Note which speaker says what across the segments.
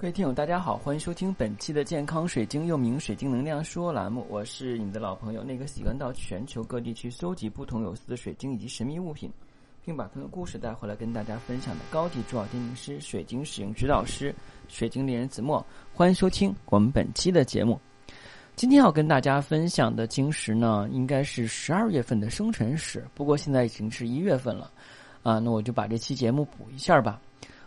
Speaker 1: 各位听友，大家好，欢迎收听本期的健康水晶，又名水晶能量说栏目。我是你的老朋友，那个喜欢到全球各地去搜集不同有色的水晶以及神秘物品，并把他们的故事带回来跟大家分享的高级珠宝鉴定师、水晶使用指导师、水晶猎人子墨。欢迎收听我们本期的节目。今天要跟大家分享的晶石呢，应该是十二月份的生辰石，不过现在已经是一月份了，啊，那我就把这期节目补一下吧。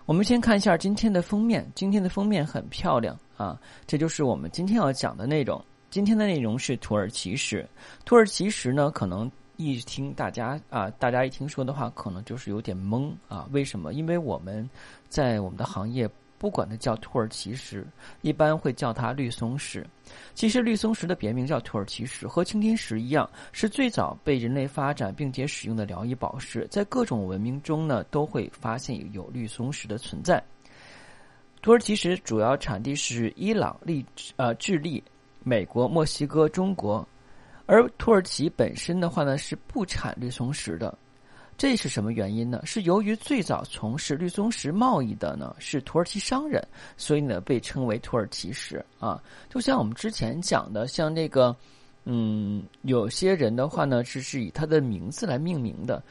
Speaker 1: 我们先看一下今天的封面，今天的封面很漂亮啊，这就是我们今天要讲的内容。今天的内容是土耳其史，土耳其史呢，可能一听大家啊，大家一听说的话，可能就是有点懵啊。为什么？因为我们在我们的行业。不管它叫土耳其石，一般会叫它绿松石。其实绿松石的别名叫土耳其石，和青金石一样，是最早被人类发展并且使用的疗愈宝石。在各种文明中呢，都会发现有绿松石的存在。土耳其石主要产地是伊朗、利呃智利、美国、墨西哥、中国，而土耳其本身的话呢是不产绿松石的。这是什么原因呢？是由于最早从事绿松石贸易的呢是土耳其商人，所以呢被称为土耳其石啊。就像我们之前讲的，像那个，嗯，有些人的话呢是是以他的名字来命名的。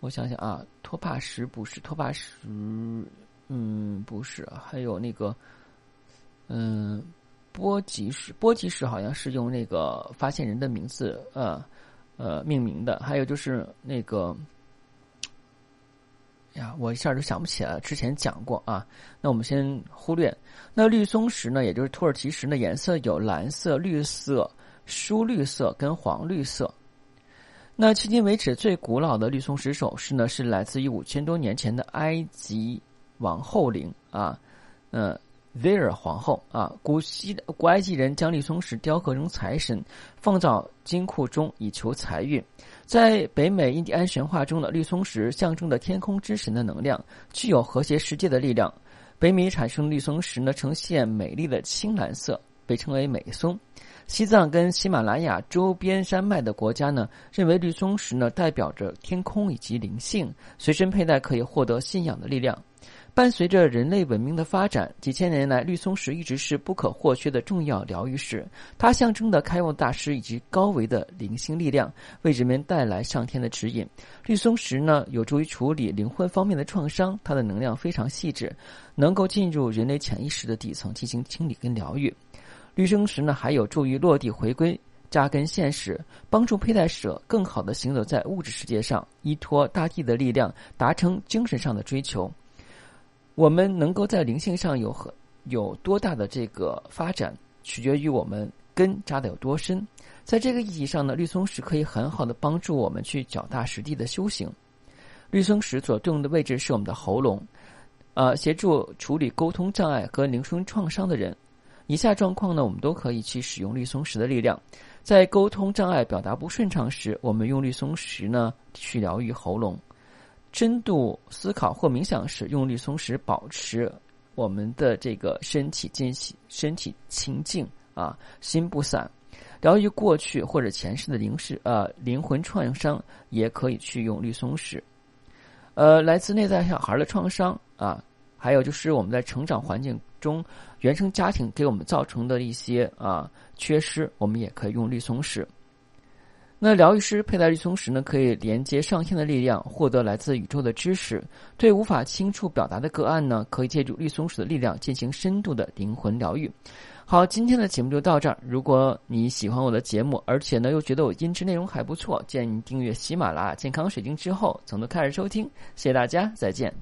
Speaker 1: 我想想啊，托帕石不是托帕石，嗯，不是，还有那个，嗯，波吉石，波吉石好像是用那个发现人的名字呃呃命名的。还有就是那个。呀，我一下就想不起来了。之前讲过啊，那我们先忽略。那绿松石呢，也就是土耳其石呢颜色有蓝色、绿色、疏绿色跟黄绿色。那迄今为止最古老的绿松石首饰呢，是来自于五千多年前的埃及王后陵啊，嗯。威尔皇后啊，古希古埃及人将绿松石雕刻成财神，放到金库中以求财运。在北美印第安神话中的绿松石象征着天空之神的能量，具有和谐世界的力量。北美产生绿松石呢，呈现美丽的青蓝色，被称为美松。西藏跟喜马拉雅周边山脉的国家呢，认为绿松石呢代表着天空以及灵性，随身佩戴可以获得信仰的力量。伴随着人类文明的发展，几千年来，绿松石一直是不可或缺的重要疗愈石。它象征的开悟大师以及高维的灵性力量，为人们带来上天的指引。绿松石呢，有助于处理灵魂方面的创伤，它的能量非常细致，能够进入人类潜意识的底层进行清理跟疗愈。绿松石呢，还有助于落地回归、扎根现实，帮助佩戴者更好的行走在物质世界上，依托大地的力量，达成精神上的追求。我们能够在灵性上有很有多大的这个发展，取决于我们根扎的有多深。在这个意义上呢，绿松石可以很好的帮助我们去脚踏实地的修行。绿松石所对应的位置是我们的喉咙，呃，协助处理沟通障碍和灵魂创伤的人。以下状况呢，我们都可以去使用绿松石的力量。在沟通障碍、表达不顺畅时，我们用绿松石呢去疗愈喉咙。深度思考或冥想时，用绿松石保持我们的这个身体间隙、身体清静啊，心不散。疗愈过去或者前世的灵视呃灵魂创伤，也可以去用绿松石。呃，来自内在小孩的创伤啊，还有就是我们在成长环境中原生家庭给我们造成的一些啊缺失，我们也可以用绿松石。那疗愈师佩戴绿松石呢，可以连接上天的力量，获得来自宇宙的知识。对无法清楚表达的个案呢，可以借助绿松石的力量进行深度的灵魂疗愈。好，今天的节目就到这儿。如果你喜欢我的节目，而且呢又觉得我音质内容还不错，建议你订阅喜马拉雅健康水晶之后，从头开始收听。谢谢大家，再见。